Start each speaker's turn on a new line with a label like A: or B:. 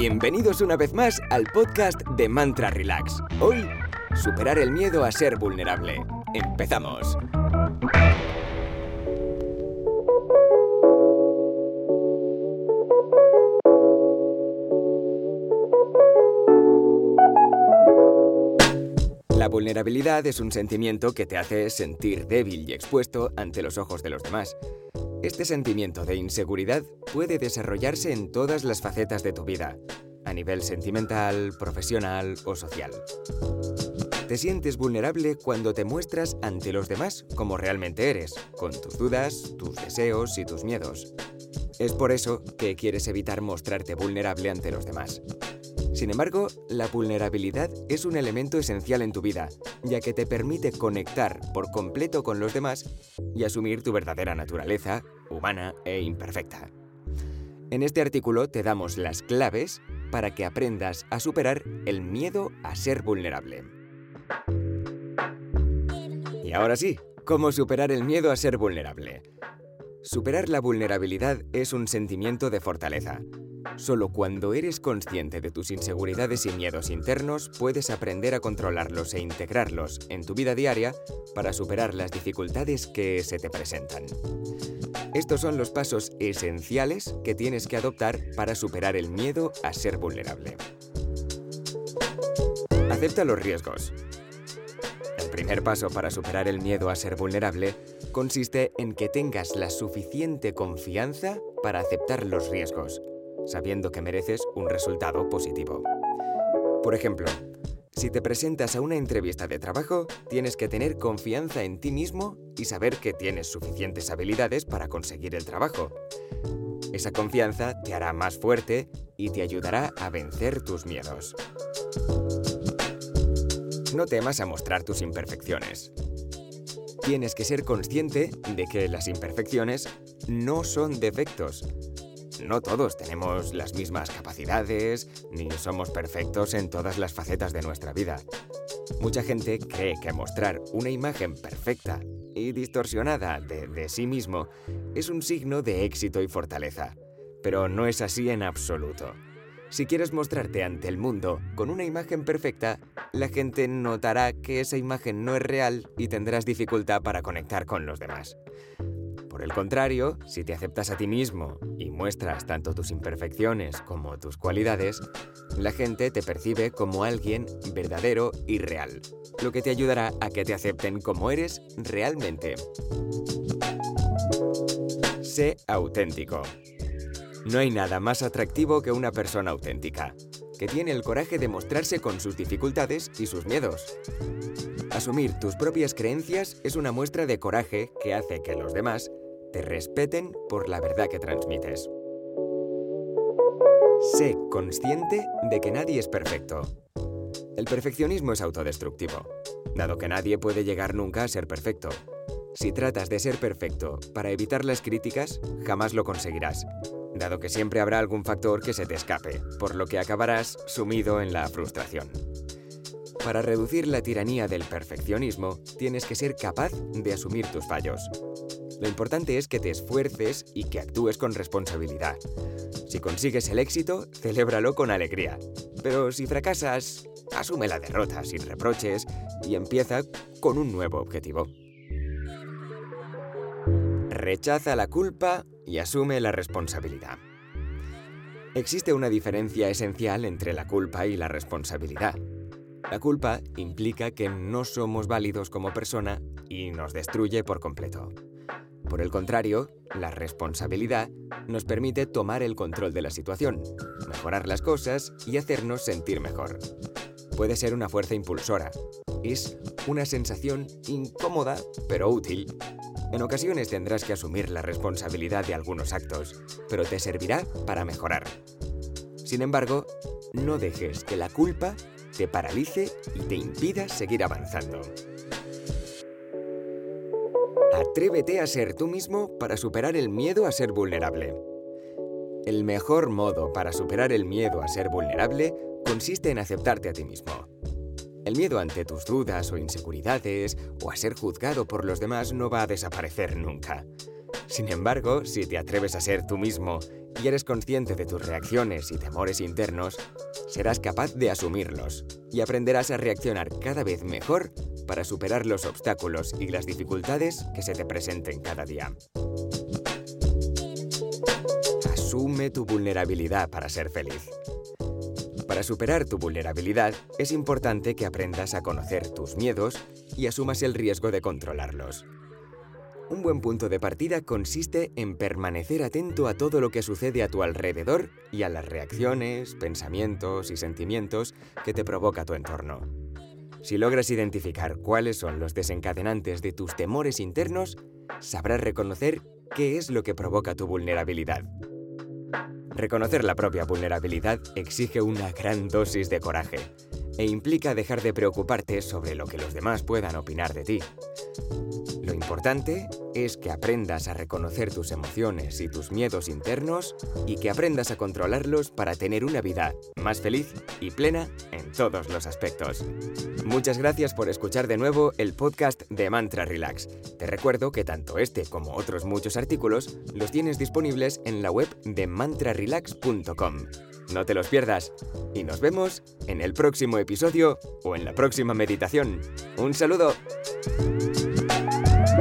A: Bienvenidos una vez más al podcast de Mantra Relax. Hoy, superar el miedo a ser vulnerable. Empezamos. La vulnerabilidad es un sentimiento que te hace sentir débil y expuesto ante los ojos de los demás. Este sentimiento de inseguridad puede desarrollarse en todas las facetas de tu vida, a nivel sentimental, profesional o social. Te sientes vulnerable cuando te muestras ante los demás como realmente eres, con tus dudas, tus deseos y tus miedos. Es por eso que quieres evitar mostrarte vulnerable ante los demás. Sin embargo, la vulnerabilidad es un elemento esencial en tu vida, ya que te permite conectar por completo con los demás y asumir tu verdadera naturaleza, humana e imperfecta. En este artículo te damos las claves para que aprendas a superar el miedo a ser vulnerable. Y ahora sí, ¿cómo superar el miedo a ser vulnerable? Superar la vulnerabilidad es un sentimiento de fortaleza. Solo cuando eres consciente de tus inseguridades y miedos internos puedes aprender a controlarlos e integrarlos en tu vida diaria para superar las dificultades que se te presentan. Estos son los pasos esenciales que tienes que adoptar para superar el miedo a ser vulnerable. Acepta los riesgos. El primer paso para superar el miedo a ser vulnerable consiste en que tengas la suficiente confianza para aceptar los riesgos sabiendo que mereces un resultado positivo. Por ejemplo, si te presentas a una entrevista de trabajo, tienes que tener confianza en ti mismo y saber que tienes suficientes habilidades para conseguir el trabajo. Esa confianza te hará más fuerte y te ayudará a vencer tus miedos. No temas a mostrar tus imperfecciones. Tienes que ser consciente de que las imperfecciones no son defectos, no todos tenemos las mismas capacidades, ni somos perfectos en todas las facetas de nuestra vida. Mucha gente cree que mostrar una imagen perfecta y distorsionada de, sí mismo es un signo de éxito y fortaleza, pero no es así en absoluto. Si quieres mostrarte ante el mundo con una imagen perfecta, la gente notará que esa imagen no es real y tendrás dificultad para conectar con los demás. Por el contrario, si te aceptas a ti mismo y muestras tanto tus imperfecciones como tus cualidades, la gente te percibe como alguien verdadero y real, lo que te ayudará a que te acepten como eres realmente. Sé auténtico. No hay nada más atractivo que una persona auténtica, que tiene el coraje de mostrarse con sus dificultades y sus miedos. Asumir tus propias creencias es una muestra de coraje que hace que los demás te respeten por la verdad que transmites. Sé consciente de que nadie es perfecto. El perfeccionismo es autodestructivo, dado que nadie puede llegar nunca a ser perfecto. Si tratas de ser perfecto para evitar las críticas, jamás lo conseguirás, dado que siempre habrá algún factor que se te escape, por lo que acabarás sumido en la frustración. Para reducir la tiranía del perfeccionismo, tienes que ser capaz de asumir tus fallos. Lo importante es que te esfuerces y que actúes con responsabilidad. Si consigues el éxito, celébralo con alegría. Pero si fracasas, asume la derrota sin reproches y empieza con un nuevo objetivo. Rechaza la culpa y asume la responsabilidad. Existe una diferencia esencial entre la culpa y la responsabilidad. La culpa implica que no somos válidos como persona y nos destruye por completo. Por el contrario, la responsabilidad nos permite tomar el control de la situación, mejorar las cosas y hacernos sentir mejor. Puede ser una fuerza impulsora. Es una sensación incómoda pero útil. En ocasiones tendrás que asumir la responsabilidad de algunos actos, pero te servirá para mejorar. Sin embargo, no dejes que la culpa te paralice y te impida seguir avanzando. Atrévete a ser tú mismo para superar el miedo a ser vulnerable. El mejor modo para superar el miedo a ser vulnerable consiste en aceptarte a ti mismo. El miedo ante tus dudas o inseguridades o a ser juzgado por los demás no va a desaparecer nunca. Sin embargo, si te atreves a ser tú mismo y eres consciente de tus reacciones y temores internos, serás capaz de asumirlos y aprenderás a reaccionar cada vez mejor para superar los obstáculos y las dificultades que se te presenten cada día. Asume tu vulnerabilidad para ser feliz. Para superar tu vulnerabilidad es importante que aprendas a conocer tus miedos y asumas el riesgo de controlarlos. Un buen punto de partida consiste en permanecer atento a todo lo que sucede a tu alrededor y a las reacciones, pensamientos y sentimientos que te provoca tu entorno. Si logras identificar cuáles son los desencadenantes de tus temores internos, sabrás reconocer qué es lo que provoca tu vulnerabilidad. Reconocer la propia vulnerabilidad exige una gran dosis de coraje e implica dejar de preocuparte sobre lo que los demás puedan opinar de ti. Lo importante es que aprendas a reconocer tus emociones y tus miedos internos y que aprendas a controlarlos para tener una vida más feliz y plena en todos los aspectos. Muchas gracias por escuchar de nuevo el podcast de Mantra Relax. Te recuerdo que tanto este como otros muchos artículos los tienes disponibles en la web de mantrarelax.com. No te los pierdas y nos vemos en el próximo episodio o en la próxima meditación. Un saludo.